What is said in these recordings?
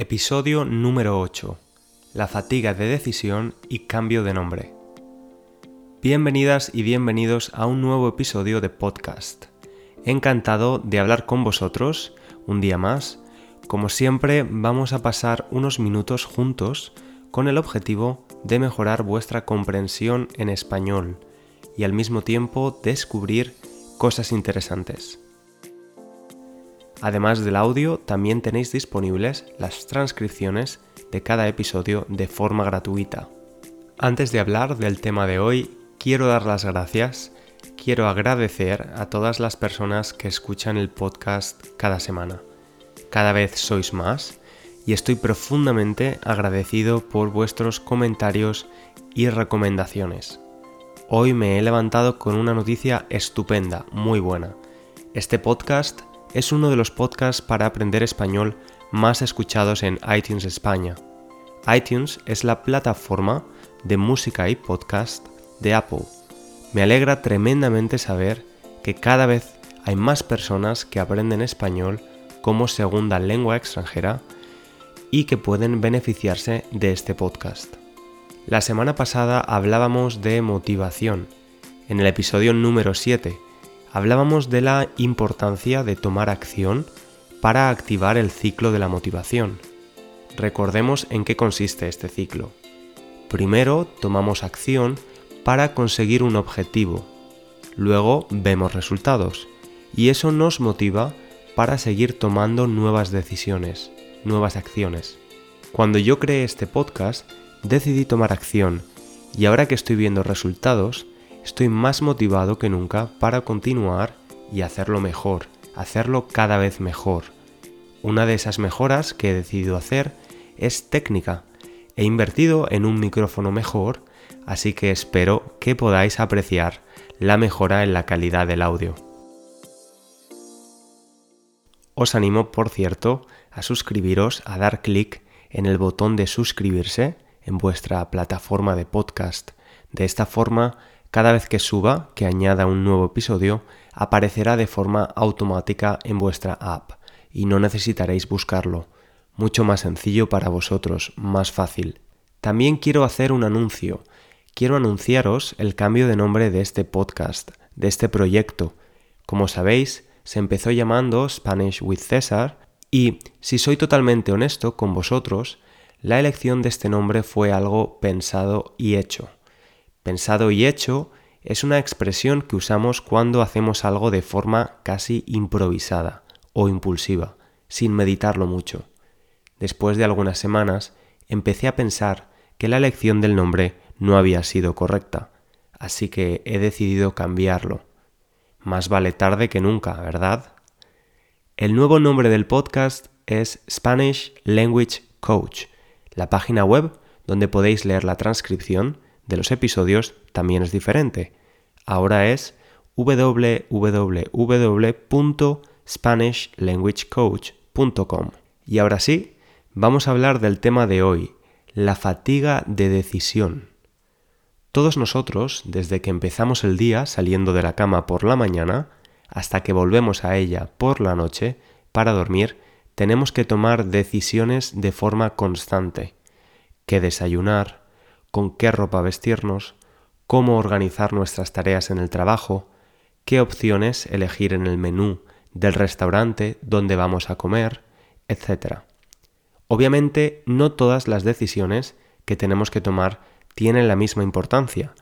Episodio número 8. La fatiga de decisión y cambio de nombre. Bienvenidas y bienvenidos a un nuevo episodio de podcast. Encantado de hablar con vosotros un día más. Como siempre vamos a pasar unos minutos juntos con el objetivo de mejorar vuestra comprensión en español y al mismo tiempo descubrir cosas interesantes. Además del audio, también tenéis disponibles las transcripciones de cada episodio de forma gratuita. Antes de hablar del tema de hoy, quiero dar las gracias, quiero agradecer a todas las personas que escuchan el podcast cada semana. Cada vez sois más y estoy profundamente agradecido por vuestros comentarios y recomendaciones. Hoy me he levantado con una noticia estupenda, muy buena. Este podcast es uno de los podcasts para aprender español más escuchados en iTunes España. iTunes es la plataforma de música y podcast de Apple. Me alegra tremendamente saber que cada vez hay más personas que aprenden español como segunda lengua extranjera y que pueden beneficiarse de este podcast. La semana pasada hablábamos de motivación, en el episodio número 7, hablábamos de la importancia de tomar acción para activar el ciclo de la motivación. Recordemos en qué consiste este ciclo. Primero tomamos acción para conseguir un objetivo, luego vemos resultados y eso nos motiva para seguir tomando nuevas decisiones, nuevas acciones. Cuando yo creé este podcast, decidí tomar acción y ahora que estoy viendo resultados, estoy más motivado que nunca para continuar y hacerlo mejor, hacerlo cada vez mejor. Una de esas mejoras que he decidido hacer es técnica. He invertido en un micrófono mejor, así que espero que podáis apreciar la mejora en la calidad del audio. Os animo, por cierto, a suscribiros, a dar clic en el botón de suscribirse en vuestra plataforma de podcast. De esta forma cada vez que suba, que añada un nuevo episodio, aparecerá de forma automática en vuestra app y no necesitaréis buscarlo. Mucho más sencillo para vosotros, más fácil. También quiero hacer un anuncio. Quiero anunciaros el cambio de nombre de este podcast, de este proyecto. Como sabéis, se empezó llamando Spanish with César y, si soy totalmente honesto con vosotros, la elección de este nombre fue algo pensado y hecho. Pensado y hecho es una expresión que usamos cuando hacemos algo de forma casi improvisada o impulsiva, sin meditarlo mucho. Después de algunas semanas, empecé a pensar que la elección del nombre no había sido correcta, así que he decidido cambiarlo. Más vale tarde que nunca, ¿verdad? El nuevo nombre del podcast es Spanish Language Coach, la página web donde podéis leer la transcripción de los episodios también es diferente. Ahora es www.spanishlanguagecoach.com. Y ahora sí, vamos a hablar del tema de hoy, la fatiga de decisión. Todos nosotros, desde que empezamos el día saliendo de la cama por la mañana, hasta que volvemos a ella por la noche para dormir, tenemos que tomar decisiones de forma constante. ¿Qué desayunar? Con qué ropa vestirnos, cómo organizar nuestras tareas en el trabajo, qué opciones elegir en el menú del restaurante donde vamos a comer, etc. Obviamente no todas las decisiones que tenemos que tomar tienen la misma importancia,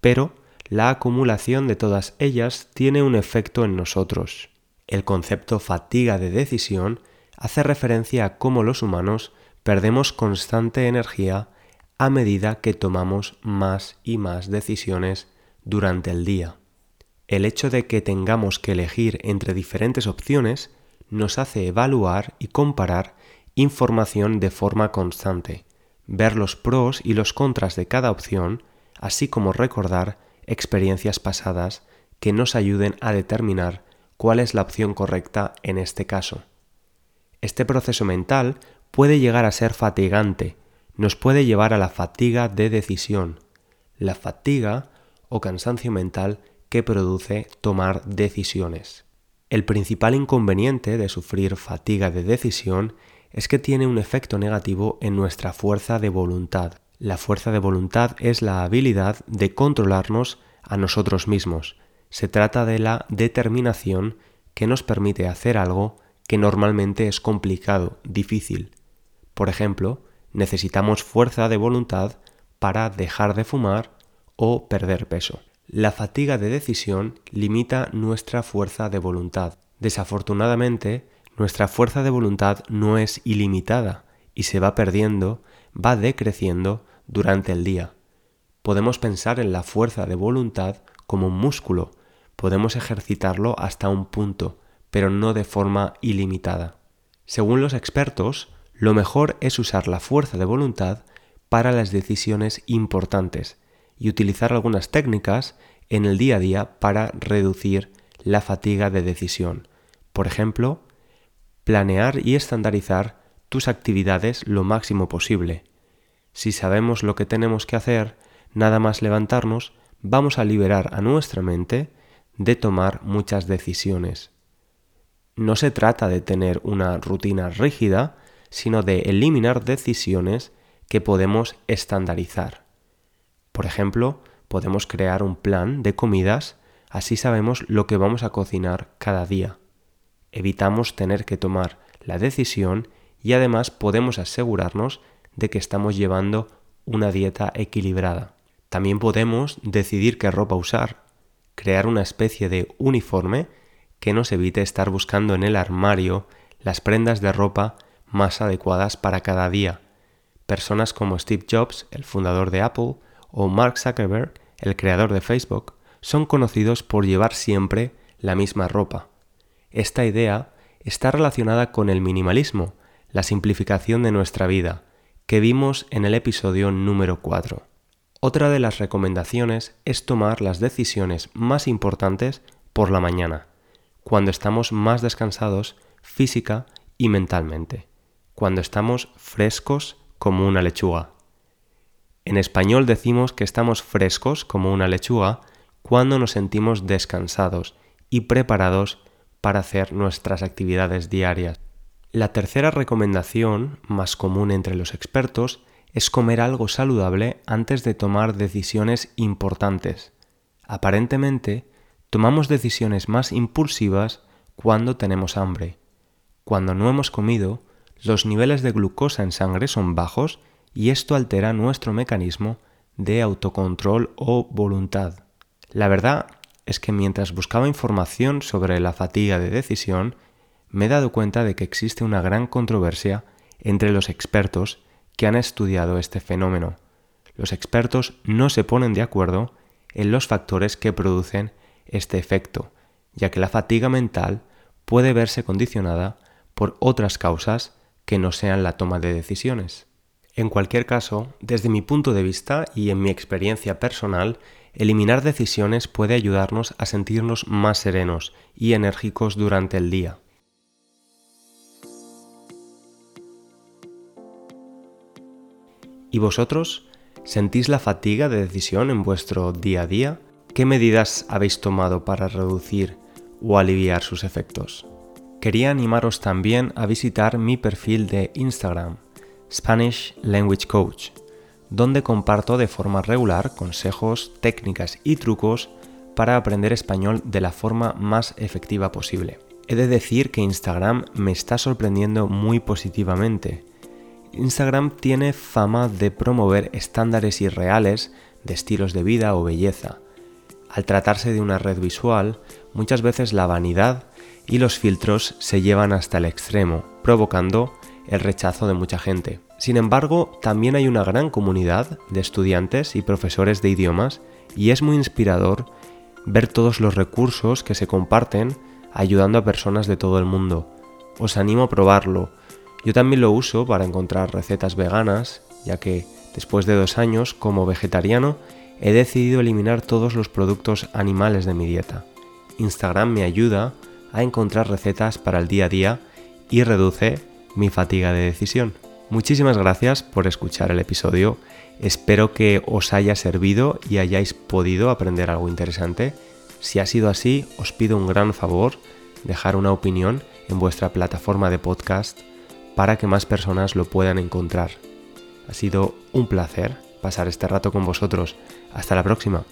pero la acumulación de todas ellas tiene un efecto en nosotros. El concepto fatiga de decisión hace referencia a cómo los humanos perdemos constante energía a medida que tomamos más y más decisiones durante el día. El hecho de que tengamos que elegir entre diferentes opciones nos hace evaluar y comparar información de forma constante, ver los pros y los contras de cada opción, así como recordar experiencias pasadas que nos ayuden a determinar cuál es la opción correcta en este caso. Este proceso mental puede llegar a ser fatigante nos puede llevar a la fatiga de decisión, la fatiga o cansancio mental que produce tomar decisiones. El principal inconveniente de sufrir fatiga de decisión es que tiene un efecto negativo en nuestra fuerza de voluntad. La fuerza de voluntad es la habilidad de controlarnos a nosotros mismos. Se trata de la determinación que nos permite hacer algo que normalmente es complicado, difícil. Por ejemplo, necesitamos fuerza de voluntad para dejar de fumar o perder peso. La fatiga de decisión limita nuestra fuerza de voluntad. Desafortunadamente, nuestra fuerza de voluntad no es ilimitada y se va perdiendo, va decreciendo durante el día. Podemos pensar en la fuerza de voluntad como un músculo, podemos ejercitarlo hasta un punto, pero no de forma ilimitada. Según los expertos, lo mejor es usar la fuerza de voluntad para las decisiones importantes y utilizar algunas técnicas en el día a día para reducir la fatiga de decisión. Por ejemplo, planear y estandarizar tus actividades lo máximo posible. Si sabemos lo que tenemos que hacer, nada más levantarnos, vamos a liberar a nuestra mente de tomar muchas decisiones. No se trata de tener una rutina rígida, sino de eliminar decisiones que podemos estandarizar. Por ejemplo, podemos crear un plan de comidas, así sabemos lo que vamos a cocinar cada día. Evitamos tener que tomar la decisión y además podemos asegurarnos de que estamos llevando una dieta equilibrada. También podemos decidir qué ropa usar, crear una especie de uniforme que nos evite estar buscando en el armario las prendas de ropa más adecuadas para cada día. Personas como Steve Jobs, el fundador de Apple, o Mark Zuckerberg, el creador de Facebook, son conocidos por llevar siempre la misma ropa. Esta idea está relacionada con el minimalismo, la simplificación de nuestra vida, que vimos en el episodio número 4. Otra de las recomendaciones es tomar las decisiones más importantes por la mañana, cuando estamos más descansados física y mentalmente cuando estamos frescos como una lechuga. En español decimos que estamos frescos como una lechuga cuando nos sentimos descansados y preparados para hacer nuestras actividades diarias. La tercera recomendación, más común entre los expertos, es comer algo saludable antes de tomar decisiones importantes. Aparentemente, tomamos decisiones más impulsivas cuando tenemos hambre. Cuando no hemos comido, los niveles de glucosa en sangre son bajos y esto altera nuestro mecanismo de autocontrol o voluntad. La verdad es que mientras buscaba información sobre la fatiga de decisión, me he dado cuenta de que existe una gran controversia entre los expertos que han estudiado este fenómeno. Los expertos no se ponen de acuerdo en los factores que producen este efecto, ya que la fatiga mental puede verse condicionada por otras causas que no sean la toma de decisiones. En cualquier caso, desde mi punto de vista y en mi experiencia personal, eliminar decisiones puede ayudarnos a sentirnos más serenos y enérgicos durante el día. ¿Y vosotros? ¿Sentís la fatiga de decisión en vuestro día a día? ¿Qué medidas habéis tomado para reducir o aliviar sus efectos? Quería animaros también a visitar mi perfil de Instagram, Spanish Language Coach, donde comparto de forma regular consejos, técnicas y trucos para aprender español de la forma más efectiva posible. He de decir que Instagram me está sorprendiendo muy positivamente. Instagram tiene fama de promover estándares irreales de estilos de vida o belleza. Al tratarse de una red visual, muchas veces la vanidad y los filtros se llevan hasta el extremo, provocando el rechazo de mucha gente. Sin embargo, también hay una gran comunidad de estudiantes y profesores de idiomas y es muy inspirador ver todos los recursos que se comparten ayudando a personas de todo el mundo. Os animo a probarlo. Yo también lo uso para encontrar recetas veganas, ya que después de dos años como vegetariano he decidido eliminar todos los productos animales de mi dieta. Instagram me ayuda a encontrar recetas para el día a día y reduce mi fatiga de decisión. Muchísimas gracias por escuchar el episodio. Espero que os haya servido y hayáis podido aprender algo interesante. Si ha sido así, os pido un gran favor, dejar una opinión en vuestra plataforma de podcast para que más personas lo puedan encontrar. Ha sido un placer pasar este rato con vosotros. Hasta la próxima.